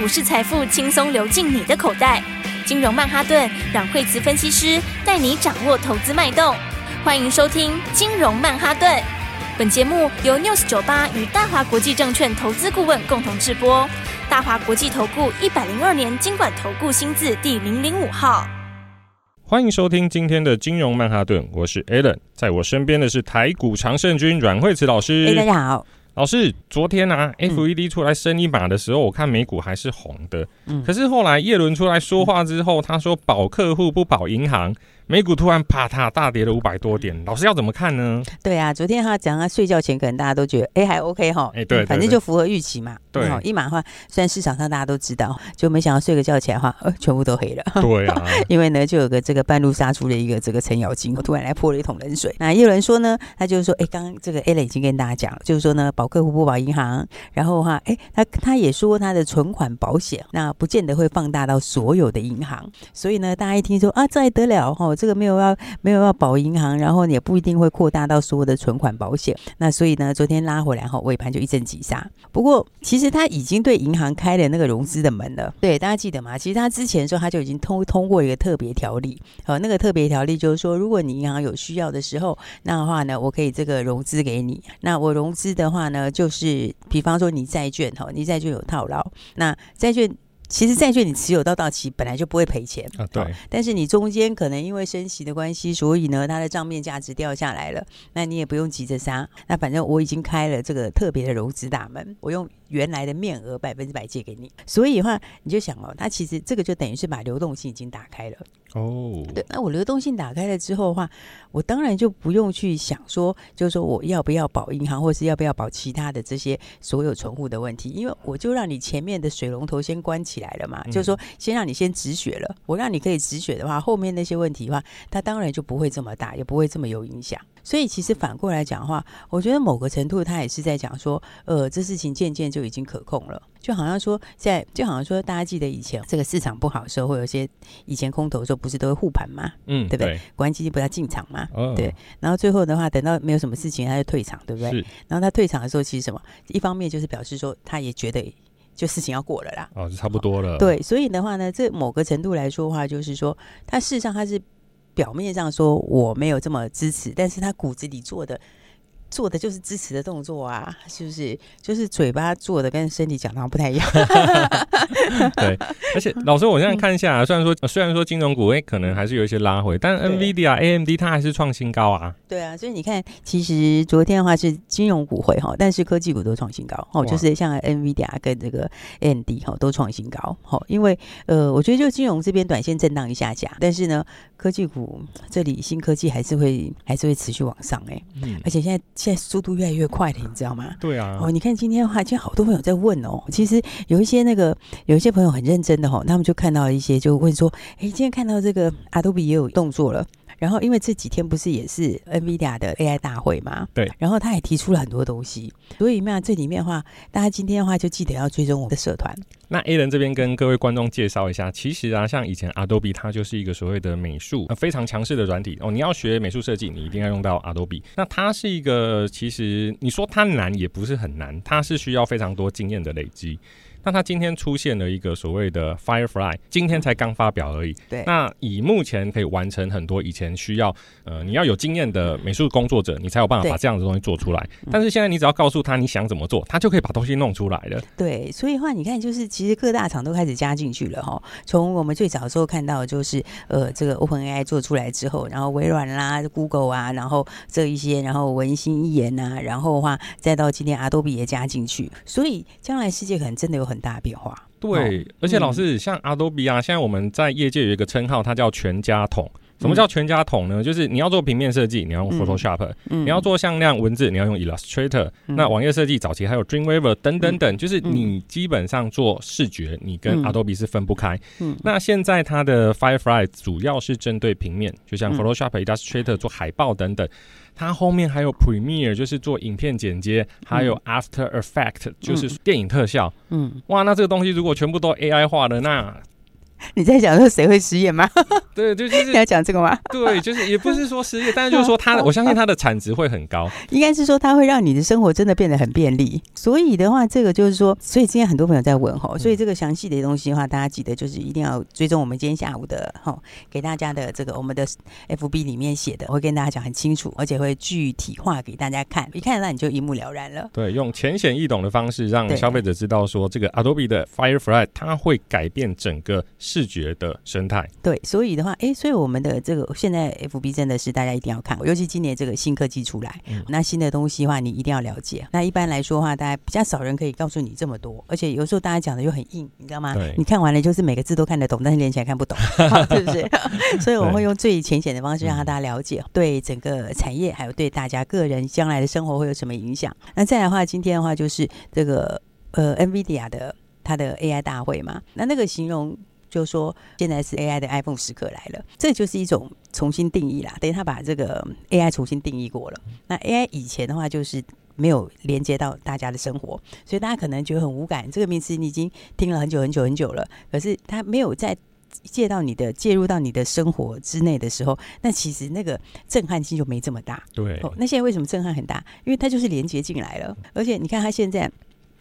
股市财富轻松流进你的口袋。金融曼哈顿让惠慈分析师带你掌握投资脉动。欢迎收听金融曼哈顿。本节目由 News 九八与大华国际证券投资顾问共同制播。大华国际投顾一百零二年经管投顾新字第零零五号。欢迎收听今天的金融曼哈顿，我是 Alan，在我身边的是台股常胜军阮惠慈老师。哎，大家好。老师，昨天啊，FED 出来升一码的时候，我看美股还是红的。嗯，可是后来叶伦出来说话之后，他说保客户不保银行。美股突然啪嗒大跌了五百多点，老师要怎么看呢？对啊，昨天他讲他睡觉前可能大家都觉得哎、欸、还 OK 哈，哎对，反正就符合预期嘛。对，一码的话，虽然市场上大家都知道，就没想到睡个觉起来的话，呃，全部都黑了。对啊，因为呢，就有个这个半路杀出了一个这个程咬金，突然来泼了一桶冷水。那也有人说呢，他就是说，哎，刚刚这个 Alan 已经跟大家讲了，就是说呢，保客户不保银行，然后的话，哎，他他也说他的存款保险，那不见得会放大到所有的银行，所以呢，大家一听说啊，这还得了哈，这个没有要。没有要保银行，然后也不一定会扩大到所有的存款保险。那所以呢，昨天拉回来后，尾盘就一阵急杀。不过，其实他已经对银行开了那个融资的门了。对，大家记得吗？其实他之前说他就已经通通过一个特别条例。好，那个特别条例就是说，如果你银行有需要的时候，那的话呢，我可以这个融资给你。那我融资的话呢，就是比方说你债券哈，你债券有套牢，那债券。其实债券你持有到到期本来就不会赔钱啊，对。但是你中间可能因为升息的关系，所以呢，它的账面价值掉下来了，那你也不用急着杀。那反正我已经开了这个特别的融资大门，我用原来的面额百分之百借给你。所以的话，你就想哦，它其实这个就等于是把流动性已经打开了。哦，对。那我流动性打开了之后的话，我当然就不用去想说，就是说我要不要保银行，或是要不要保其他的这些所有存户的问题，因为我就让你前面的水龙头先关起来。来了嘛，就是说，先让你先止血了。我让你可以止血的话，后面那些问题的话，它当然就不会这么大，也不会这么有影响。所以，其实反过来讲的话，我觉得某个程度，他也是在讲说，呃，这事情渐渐就已经可控了。就好像说，在就好像说，大家记得以前这个市场不好的时候，会有些以前空头的时候，不是都会护盘嘛？嗯，对不对？国安基金不要进场嘛，哦、对。然后最后的话，等到没有什么事情，他就退场，对不对？然后他退场的时候，其实什么？一方面就是表示说，他也觉得。就事情要过了啦，哦，就差不多了。对，所以的话呢，这某个程度来说的话，就是说，他事实上他是表面上说我没有这么支持，但是他骨子里做的。做的就是支持的动作啊，是不是？就是嘴巴做的跟身体讲的好像不太一样。对，而且 老师，我现在看一下，啊虽然说虽然说金融股哎、欸，可能还是有一些拉回，但 NVIDIA、AMD 它还是创新高啊。对啊，所以你看，其实昨天的话是金融股会哈，但是科技股都创新高哦，就是像 NVIDIA 跟这个 AMD 哈都创新高。哦，因为呃，我觉得就金融这边短线震荡一下下，但是呢，科技股这里新科技还是会还是会持续往上哎、欸，嗯，而且现在。现在速度越来越快了，你知道吗？对啊。哦，你看今天的话，今天好多朋友在问哦。其实有一些那个，有一些朋友很认真的哦，他们就看到一些，就问说：“哎，今天看到这个阿杜比也有动作了。”然后，因为这几天不是也是 NVIDIA 的 AI 大会嘛？对。然后他也提出了很多东西，所以那这里面的话，大家今天的话就记得要追踪我们的社团。那 A 人这边跟各位观众介绍一下，其实啊，像以前 Adobe 它就是一个所谓的美术、呃、非常强势的软体哦。你要学美术设计，你一定要用到 Adobe。那它是一个，其实你说它难也不是很难，它是需要非常多经验的累积。那它今天出现了一个所谓的 Firefly，今天才刚发表而已。对。那以目前可以完成很多以前需要呃你要有经验的美术工作者，你才有办法把这样的东西做出来。但是现在你只要告诉他你想怎么做，他就可以把东西弄出来了。对，所以的话你看，就是其实各大厂都开始加进去了哈。从我们最早的时候看到，就是呃这个 OpenAI 做出来之后，然后微软啦、Google 啊，然后这一些，然后文心一言呐，然后的话再到今天 Adobe 也加进去，所以将来世界可能真的有很大变化，对，而且老师、嗯、像 Adobe 啊，现在我们在业界有一个称号，它叫全家桶。什么叫全家桶呢？就是你要做平面设计，你要用 Photoshop；、嗯、你要做向量文字，你要用 Illustrator、嗯。那网页设计早期还有 Dreamweaver 等等等，就是你基本上做视觉，你跟 Adobe 是分不开。嗯，那现在它的 Firefly 主要是针对平面，就像 Photoshop、Illustrator 做海报等等。它后面还有 Premiere，就是做影片剪接，还有 After Effect，就是电影特效。嗯，哇，那这个东西如果全部都 AI 化了，那 你在讲说谁会失业吗？对，就就是 你要讲这个吗？对，就是也不是说失业，但是就是说它，我相信它的产值会很高。应该是说它会让你的生活真的变得很便利。所以的话，这个就是说，所以今天很多朋友在问哈，所以这个详细的东西的话，大家记得就是一定要追踪我们今天下午的哈，给大家的这个我们的 FB 里面写的，我会跟大家讲很清楚，而且会具体化给大家看，一看那你就一目了然了。对，用浅显易懂的方式让消费者知道说，这个 Adobe 的 Firefly 它会改变整个视觉的生态。对，所以的话，哎，所以我们的这个现在 FB 真的是大家一定要看，尤其今年这个新科技出来，嗯、那新的东西的话，你一定要了解。那一般来说的话，大家比较少人可以告诉你这么多，而且有时候大家讲的又很硬，你知道吗？对，你看完了就是每个字都看得懂，但是连起来看不懂，是不是？所以我会用最浅显的方式让大家了解，对整个产业还有对大家个人将来的生活会有什么影响。那再来的话，今天的话就是这个呃，NVIDIA 的它的 AI 大会嘛，那那个形容。就说现在是 AI 的 iPhone 时刻来了，这就是一种重新定义啦。等于他把这个 AI 重新定义过了。那 AI 以前的话就是没有连接到大家的生活，所以大家可能觉得很无感。这个名词你已经听了很久很久很久了，可是它没有在介到你的介入到你的生活之内的时候，那其实那个震撼性就没这么大。对。哦，那现在为什么震撼很大？因为它就是连接进来了，而且你看它现在。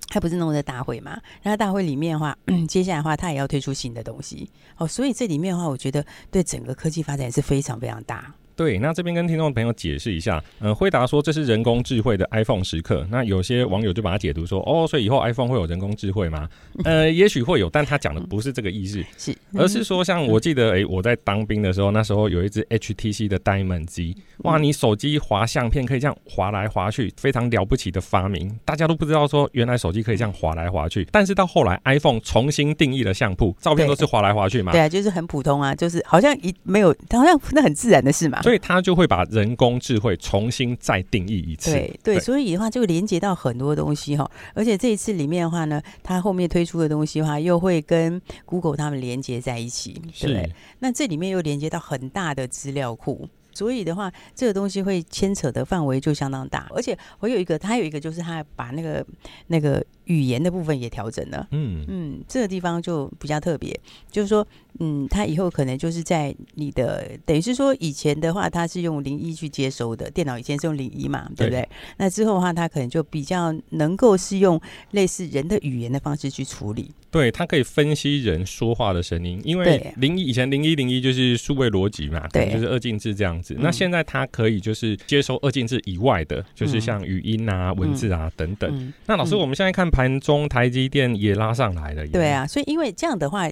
他不是弄在大会嘛？然后大会里面的话，接下来的话，他也要推出新的东西哦。所以这里面的话，我觉得对整个科技发展是非常非常大。对，那这边跟听众朋友解释一下，嗯、呃，辉达说这是人工智慧的 iPhone 时刻。那有些网友就把它解读说，哦，所以以后 iPhone 会有人工智慧吗？呃，也许会有，但他讲的不是这个意思，是，而是说，像我记得，哎，我在当兵的时候，那时候有一只 HTC 的 Diamond 机，哇，你手机滑相片可以这样滑来滑去，非常了不起的发明，大家都不知道说原来手机可以这样滑来滑去。但是到后来 iPhone 重新定义了相簿，照片都是滑来滑去嘛？对啊，就是很普通啊，就是好像一没有，好像那很自然的事嘛。所以他就会把人工智慧重新再定义一次。对对，所以的话就连接到很多东西哈，而且这一次里面的话呢，它后面推出的东西的话，又会跟 Google 他们连接在一起，对不对？那这里面又连接到很大的资料库。所以的话，这个东西会牵扯的范围就相当大，而且我有一个，它有一个就是它把那个那个语言的部分也调整了。嗯嗯，这个地方就比较特别，就是说，嗯，他以后可能就是在你的等于是说，以前的话他是用零一去接收的，电脑以前是用零一嘛，对不对？对。那之后的话，他可能就比较能够是用类似人的语言的方式去处理。对，它可以分析人说话的声音，因为零一以前零一零一就是数位逻辑嘛，对，就是二进制这样子。那现在它可以就是接收二进制以外的，就是像语音啊、文字啊等等。那老师，我们现在看盘中台积电也拉上来了，对啊，所以因为这样的话。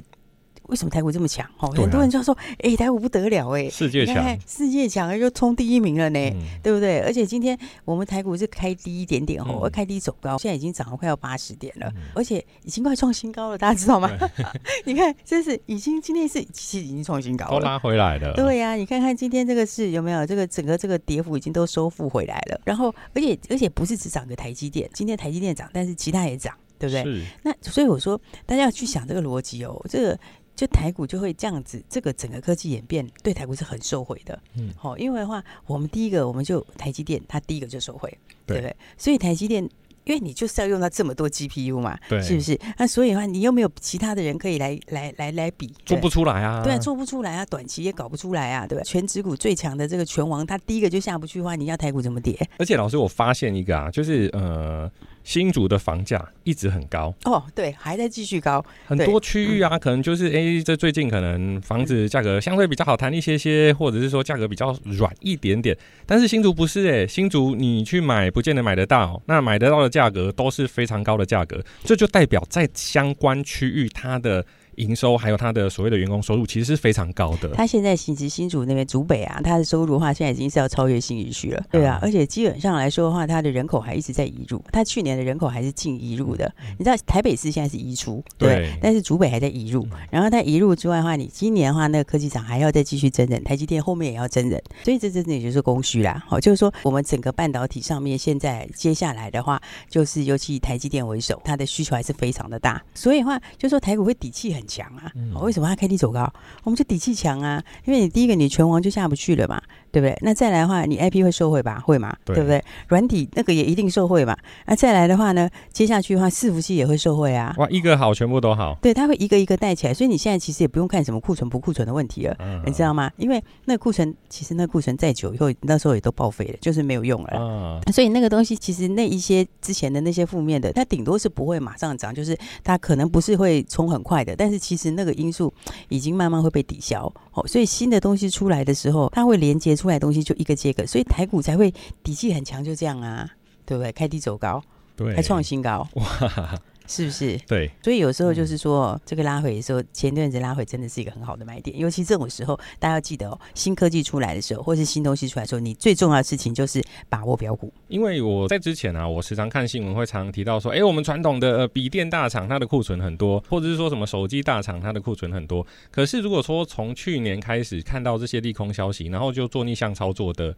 为什么台股这么强？哦，很多人就说：“哎、欸，台股不得了，哎，世界强，世界强，又冲第一名了呢，嗯、对不对？而且今天我们台股是开低一点点哦，嗯、开低走高，现在已经涨了快要八十点了，嗯、而且已经快创新高了，大家知道吗？你看，这是已经今天是其实已经创新高了，都拉回来了。对呀、啊，你看看今天这个是有没有这个整个这个跌幅已经都收复回来了。然后，而且而且不是只涨个台积电，今天台积电涨，但是其他也涨，对不对？是那所以我说，大家要去想这个逻辑哦，这个。就台股就会这样子，这个整个科技演变对台股是很受惠的。嗯，好，因为的话，我们第一个我们就台积电，它第一个就受惠，对不对？所以台积电，因为你就是要用到这么多 GPU 嘛，对，是不是？那所以的话，你又没有其他的人可以来来来来比，做不出来啊？对，做不出来啊，短期也搞不出来啊，对吧？全指股最强的这个拳王，他第一个就下不去的话，你要台股怎么跌？而且老师，我发现一个啊，就是呃。新竹的房价一直很高哦，对，还在继续高。很多区域啊，可能就是哎、欸，这最近可能房子价格相对比较好谈一些些，或者是说价格比较软一点点。但是新竹不是哎、欸，新竹你去买不见得买得到，那买得到的价格都是非常高的价格，这就代表在相关区域它的。营收还有他的所谓的员工收入，其实是非常高的。他现在其实新竹那边竹北啊，他的收入的话，现在已经是要超越新余区了。对啊，而且基本上来说的话，他的人口还一直在移入。他去年的人口还是净移入的。你知道台北市现在是移出，对，对，但是竹北还在移入。然后他移入之外的话，你今年的话，那个科技厂还要再继续增人，台积电后面也要增人，所以这真的也就是供需啦。好，就是说我们整个半导体上面现在接下来的话，就是尤其以台积电为首，它的需求还是非常的大。所以的话，就是说台股会底气很强啊。为什么他 K D 走高？我们就底气强啊，因为你第一个你拳王就下不去了嘛。对不对？那再来的话，你 IP 会受贿吧？会嘛？对，对不对？软体那个也一定受贿嘛？那再来的话呢？接下去的话，伺服器也会受贿啊！哇，一个好，全部都好。对，它会一个一个带起来，所以你现在其实也不用看什么库存不库存的问题了，嗯、你知道吗？因为那库存其实那库存再久以后，那时候也都报废了，就是没有用了。嗯、所以那个东西其实那一些之前的那些负面的，它顶多是不会马上涨，就是它可能不是会冲很快的，但是其实那个因素已经慢慢会被抵消。哦，所以新的东西出来的时候，它会连接出来的东西就一个接一个，所以台股才会底气很强，就这样啊，对不对？开低走高。对，还创新高哇，是不是？对，所以有时候就是说，嗯、这个拉回的时候，前段子拉回真的是一个很好的买点。尤其这种时候，大家要记得哦，新科技出来的时候，或是新东西出来的时候，你最重要的事情就是把握标股。因为我在之前啊，我时常看新闻，会常常提到说，哎，我们传统的笔电大厂它的库存很多，或者是说什么手机大厂它的库存很多。可是如果说从去年开始看到这些利空消息，然后就做逆向操作的。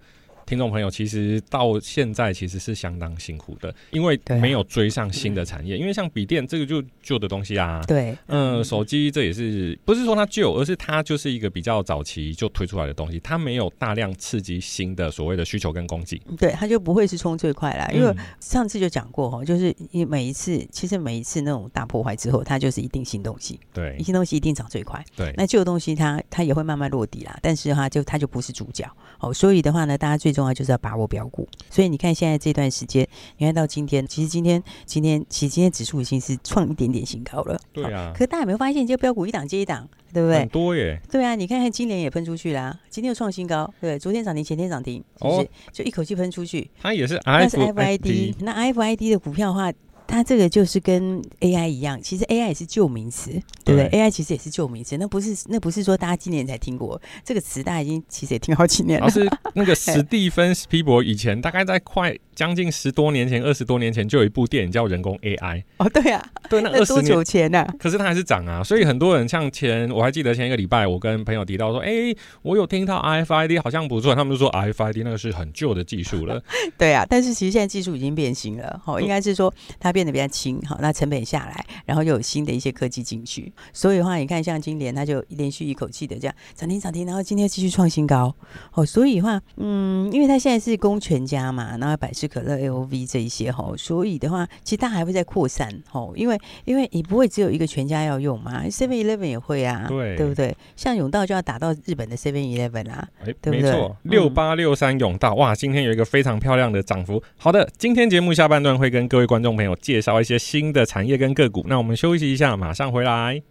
听众朋友，其实到现在其实是相当辛苦的，因为没有追上新的产业。因为像笔电这个就旧的东西啊，对，嗯，手机这也是不是说它旧，而是它就是一个比较早期就推出来的东西，它没有大量刺激新的所谓的需求跟供给，对，它就不会是冲最快啦。因为上次就讲过哈，就是每一次其实每一次那种大破坏之后，它就是一定新东西，对，新东西一定涨最快，对，那旧的东西它它也会慢慢落地啦，但是哈就它就不是主角。哦，所以的话呢，大家最。重要就是要把握标股，所以你看现在这段时间，你看到今天，其实今天今天其实今天指数已经是创一点点新高了。对啊，可大家有没有发现，这个标股一档接一档，对不对？很多耶。对啊，你看看今年也喷出去啦，今天又创新高，对，昨天涨停，前天涨停，是不是？哦、就一口气喷出去。它也是 F，那是 FID，那 FID 的股票的话。它这个就是跟 AI 一样，其实 AI 也是旧名词，对不对，对？AI 其实也是旧名词，那不是那不是说大家今年才听过这个词，大家已经 其实也听好几年了。是那个 史蒂芬史皮博以前大概在快将近十多年前、二十多年前就有一部电影叫《人工 AI》。哦，对啊，对，那二十年前呢、啊？可是它还是涨啊，所以很多人像前我还记得前一个礼拜，我跟朋友提到说，哎，我有听到 RFID 好像不错，他们就说 RFID 那个是很旧的技术了。对啊，但是其实现在技术已经变形了，哦，应该是说它变得比较轻，好。那成本下来，然后又有新的一些科技进去，所以的话，你看像今年它就连续一口气的这样涨停涨停，然后今天继续创新高哦。所以的话，嗯，因为它现在是供全家嘛，然后百事可乐、L V 这一些哈，所以的话，其实它还会再扩散哦。因为因为你不会只有一个全家要用嘛，Seven Eleven 也会啊，对对不对？像永道就要打到日本的 Seven Eleven 啦，哎，对不对？没错，六八六三永道哇，今天有一个非常漂亮的涨幅。好的，今天节目下半段会跟各位观众朋友介绍一些新。的产业跟个股，那我们休息一下，马上回来。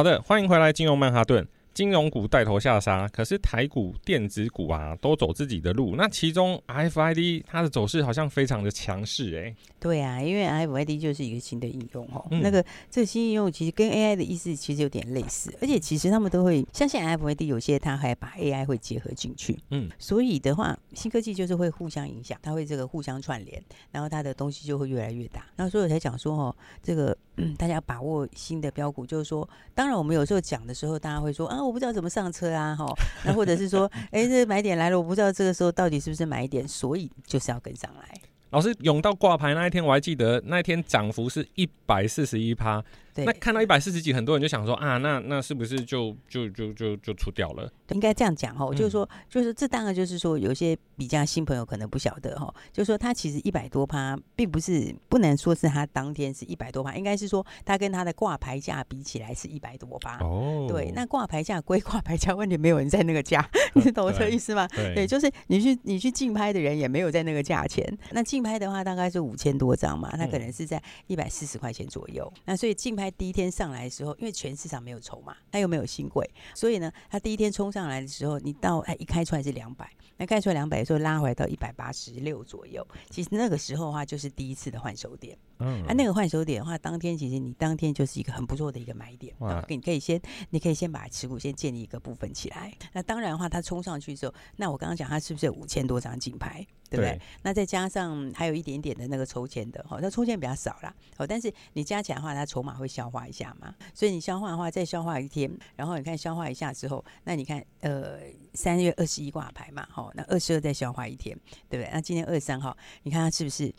好的，欢迎回来，金融曼哈顿。金融股带头下杀，可是台股电子股啊都走自己的路。那其中 RFID 它的走势好像非常的强势哎。对啊，因为 RFID 就是一个新的应用哦。嗯、那个这个新应用其实跟 AI 的意思其实有点类似，而且其实他们都会相信 RFID 有些它还把 AI 会结合进去。嗯，所以的话，新科技就是会互相影响，它会这个互相串联，然后它的东西就会越来越大。然后所以我才讲说哦，这个、嗯、大家把握新的标股，就是说，当然我们有时候讲的时候，大家会说啊。我不知道怎么上车啊，哈，那或者是说，哎、欸，这买点来了，我不知道这个时候到底是不是买点，所以就是要跟上来。老师，涌到挂牌那一天，我还记得那一天涨幅是一百四十一趴，对，那看到一百四十几，很多人就想说啊，那那是不是就就就就就出掉了？应该这样讲哈，就是说，就是这当然就是说，有些比较新朋友可能不晓得哈，就是说他其实一百多趴，并不是不能说是他当天是一百多趴，应该是说他跟他的挂牌价比起来是一百多趴。哦，对，那挂牌价归挂牌价，问题没有人在那个价，你懂我这意思吗？对，对，就是你去你去竞拍的人也没有在那个价钱。那竞拍的话大概是五千多张嘛，他可能是在一百四十块钱左右。那所以竞拍第一天上来的时候，因为全市场没有筹码，他又没有新贵，所以呢，他第一天冲上。上来的时候，你到哎一开出来是两百，那开出来两百的时候拉回来到一百八十六左右，其实那个时候的话就是第一次的换手点。嗯，啊，那个换手点的话，当天其实你当天就是一个很不错的一个买点，哇，你可以先你可以先把持股先建立一个部分起来。那当然的话，它冲上去之后，那我刚刚讲它是不是有五千多张竞拍？对不对？对，那再加上还有一点点的那个抽签的，哈，那抽签比较少啦，哦，但是你加起来的话，它筹码会消化一下嘛，所以你消化的话，再消化一天，然后你看消化一下之后，那你看，呃，三月二十一挂牌嘛，哈，那二十二再消化一天，对不对？那今天二十三号，你看它是不是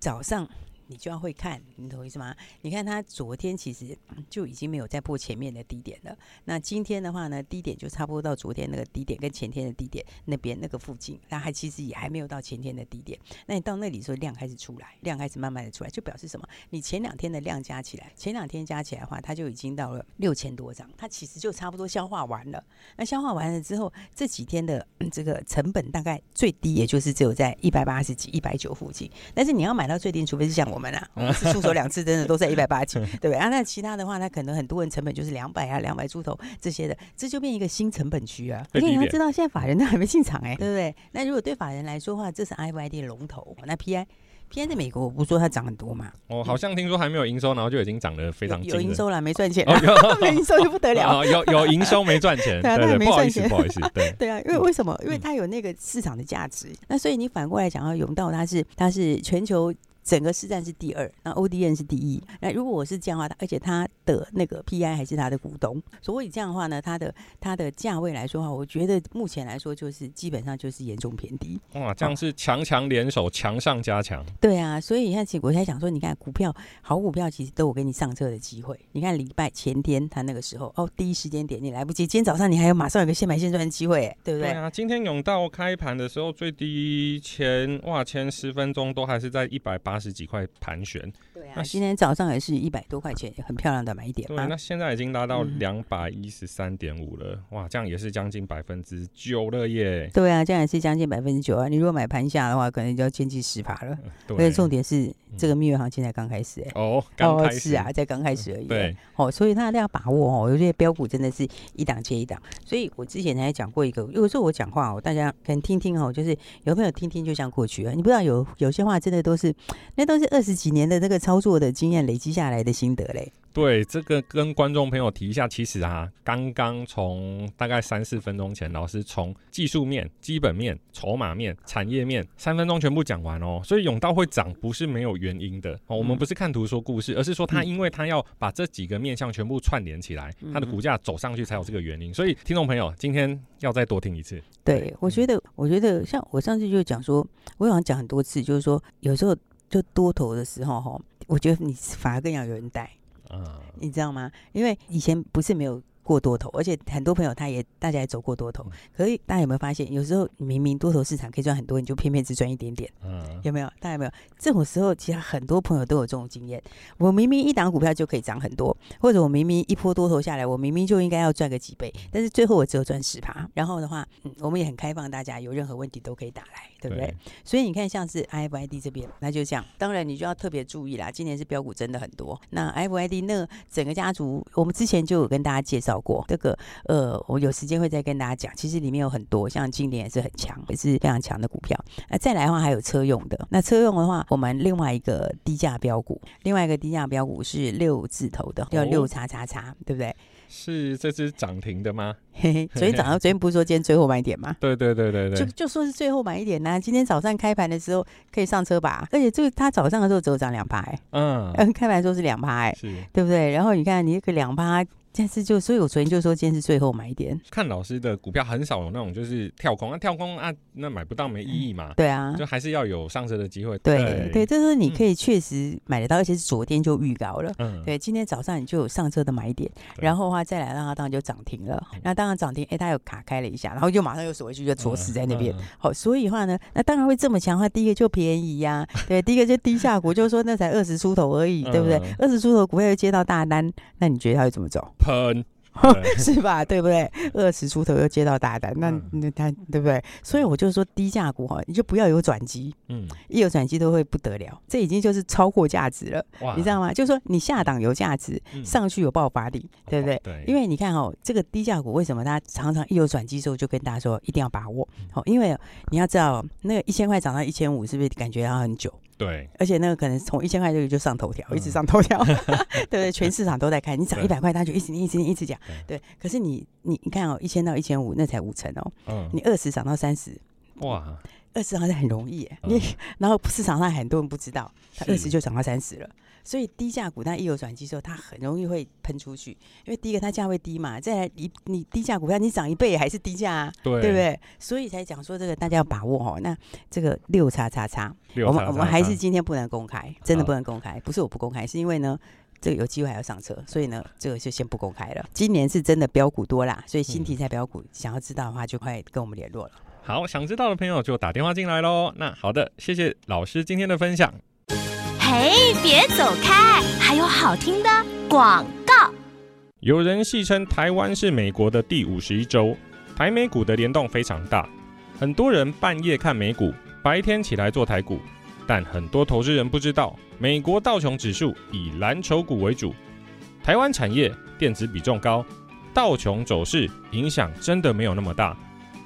早上？你就要会看，你懂意思吗？你看它昨天其实就已经没有再破前面的低点了。那今天的话呢，低点就差不多到昨天那个低点跟前天的低点那边那个附近，那还其实也还没有到前天的低点。那你到那里时候量开始出来，量开始慢慢的出来，就表示什么？你前两天的量加起来，前两天加起来的话，它就已经到了六千多张，它其实就差不多消化完了。那消化完了之后，这几天的这个成本大概最低也就是只有在一百八十几、一百九附近。但是你要买到最低，除非是像我们啊。我是出手两次，真的都在一百八几，对不对啊？那其他的话，那可能很多人成本就是两百啊，两百出头这些的，这就变一个新成本区啊。你要知道，现在法人都还没进场哎、欸，对不对？那如果对法人来说的话，这是 IFID 的龙头，那 PI。P I 在美国，我不说它涨很多嘛。哦，好像听说还没有营收，然后就已经涨得非常有营收了，没赚钱。哦，有 没营收就不得了。有有营收没赚钱，对啊，对，没赚钱，不好意思，对对啊，因为为什么？因为它有那个市场的价值。那所以你反过来讲，要永道它是它是全球。整个市占是第二，那 ODN 是第一。那如果我是这样的话，而且它的那个 PI 还是它的股东，所以这样的话呢，它的它的价位来说的话，我觉得目前来说就是基本上就是严重偏低。哇，这样是强强联手，强上加强。对啊，所以你看，我才想说，你看股票好股票其实都有给你上车的机会。你看礼拜前天它那个时候哦，第一时间点你来不及，今天早上你还有马上有个现买现赚的机会，对不对？对啊，今天永道开盘的时候最低前哇前十分钟都还是在一百八。八十几块盘旋，对啊，那今天早上也是一百多块钱，很漂亮的买点。对，那现在已经拉到两百一十三点五了，嗯，哇，这样也是将近百分之九了耶。对啊，这样也是将近百分之九啊。你如果买盘下的话，可能就要接近十趴了。所以重点是，这个蜜月行情才刚开始哎，欸。哦，刚开始啊，才刚开始而已。对，哦，所以大家要把握哦。有些标股真的是一档接一档。所以我之前还讲过一个，有时候我讲话哦，大家可能听听哦，就是有朋友听听就像过去啊。你不知道有有些话真的都是。那都是二十几年的这个操作的经验累积下来的心得嘞。对，这个跟观众朋友提一下，其实啊，刚刚从大概三四分钟前，老师从技术面、基本面、筹码面、产业面三分钟全部讲完哦。所以永道会涨不是没有原因的哦。我们不是看图说故事，而是说它因为它要把这几个面向全部串联起来，它的股价走上去才有这个原因。所以听众朋友今天要再多听一次。对，我觉得，我觉得像我上次就讲说，我好像讲很多次，就是说有时候。就多头的时候，哈，我觉得你反而更要有人带，嗯，你知道吗？因为以前不是没有。过多头，而且很多朋友他也大家也走过多头，可是大家有没有发现，有时候明明多头市场可以赚很多，你就偏偏只赚一点点，嗯，有没有？大家有没有？这种时候，其实很多朋友都有这种经验。我明明一档股票就可以涨很多，或者我明明一波多头下来，我明明就应该要赚个几倍，但是最后我只有赚十趴。然后的话，嗯，我们也很开放，大家有任何问题都可以打来，对不对？对，所以你看，像是 IFID 这边，那就这样。当然，你就要特别注意啦。今年是标股真的很多。那 IFID 那整个家族，我们之前就有跟大家介绍。过这个呃，我有时间会再跟大家讲。其实里面有很多，像今年也是很强，也是非常强的股票。那再来的话，还有车用的。那车用的话，我们另外一个低价标股，另外一个低价标股是六字头的，叫六叉叉叉，对不对？是这只涨停的吗？嘿嘿，昨天早上昨天不是说今天最后买点吗？对对对对对，就就说是最后买一点呢、啊。今天早上开盘的时候可以上车吧？而且这个它早上的时候只有涨两趴，嗯，开盘的时候是两趴，是，对不对？然后你看你这个两趴。但是就所以，我昨天就说今天是最后买点。看老师的股票很少有那种就是跳空啊，跳空啊，那买不到没意义嘛。对啊，就还是要有上车的机会。对对，这是你可以确实买得到，而且是昨天就预告了。嗯，对，今天早上你就有上车的买点，然后的话再来让它当然就涨停了。那当然涨停，哎，它有卡开了一下，然后就马上又锁回去，就锁死在那边。好，所以的话呢，那当然会这么强的话，第一个就便宜呀。对，第一个就低价股，就是说那才二十出头而已，对不对？二十出头股票又接到大单，那你觉得它会怎么走？喷。是吧？对不对？二十出头又接到大单，那那他对不对？所以我就说低价股哈，你就不要有转机，嗯，一有转机都会不得了。这已经就是超过价值了，你知道吗？就是说你下档有价值，上去有爆发力，嗯、对不对？对。因为你看哦，这个低价股为什么它常常一有转机之后就跟大家说一定要把握？好，因为你要知道那个一千块涨到一千五，是不是感觉要很久？对，而且那个可能从一千块这里就上头条，嗯、一直上头条，对不对？全市场都在看，你涨一百块，他就一直念，一直念，一直讲。对，可是你你你看哦，一千到一千五，那才五成哦。嗯。你二十涨到三十，哇，二十好像很容易耶。你、嗯、然后市场上很多人不知道，它二十就涨到三十了。所以低价股，它一有转机之后，它很容易会喷出去。因为第一个它价位低嘛，再来你你低价股票你涨一倍还是低价啊，对，对不对？所以才讲说这个大家要把握哦。那这个六叉叉叉，我们我们还是今天不能公开，真的不能公开。不是我不公开，是因为呢，这个有机会还要上车，所以呢，这个就先不公开了。今年是真的标股多啦，所以新题材标股想要知道的话，就快跟我们联络了。好，想知道的朋友就打电话进来喽。那好的，谢谢老师今天的分享。嘿，别走开！还有好听的广告。有人戏称台湾是美国的第五十一州，台美股的联动非常大。很多人半夜看美股，白天起来做台股。但很多投资人不知道，美国道琼指数以蓝筹股为主，台湾产业电子比重高，道琼走势影响真的没有那么大。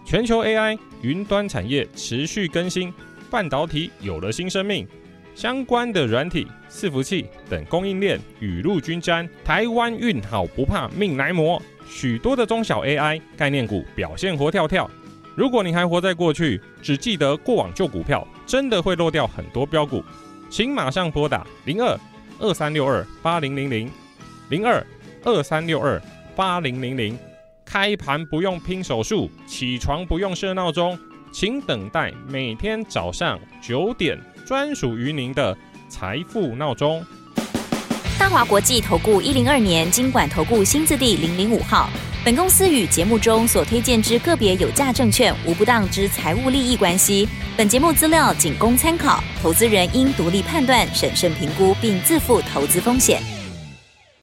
全球 AI、云端产业持续更新，半导体有了新生命。相关的软体、伺服器等供应链雨露均沾，台湾运好不怕命来磨，许多的中小 AI 概念股表现活跳跳。如果你还活在过去，只记得过往旧股票，真的会漏掉很多标股。请马上拨打零二二三六二八零零零零二二三六二八零零零，开盘不用拼手速，起床不用设闹钟，请等待每天早上九点。专属于您的财富闹钟。大华国际投顾一零二年金管投顾新字第零零五号。本公司与节目中所推荐之个别有价证券无不当之财务利益关系。本节目资料仅供参考，投资人应独立判断、审慎评估，并自负投资风险。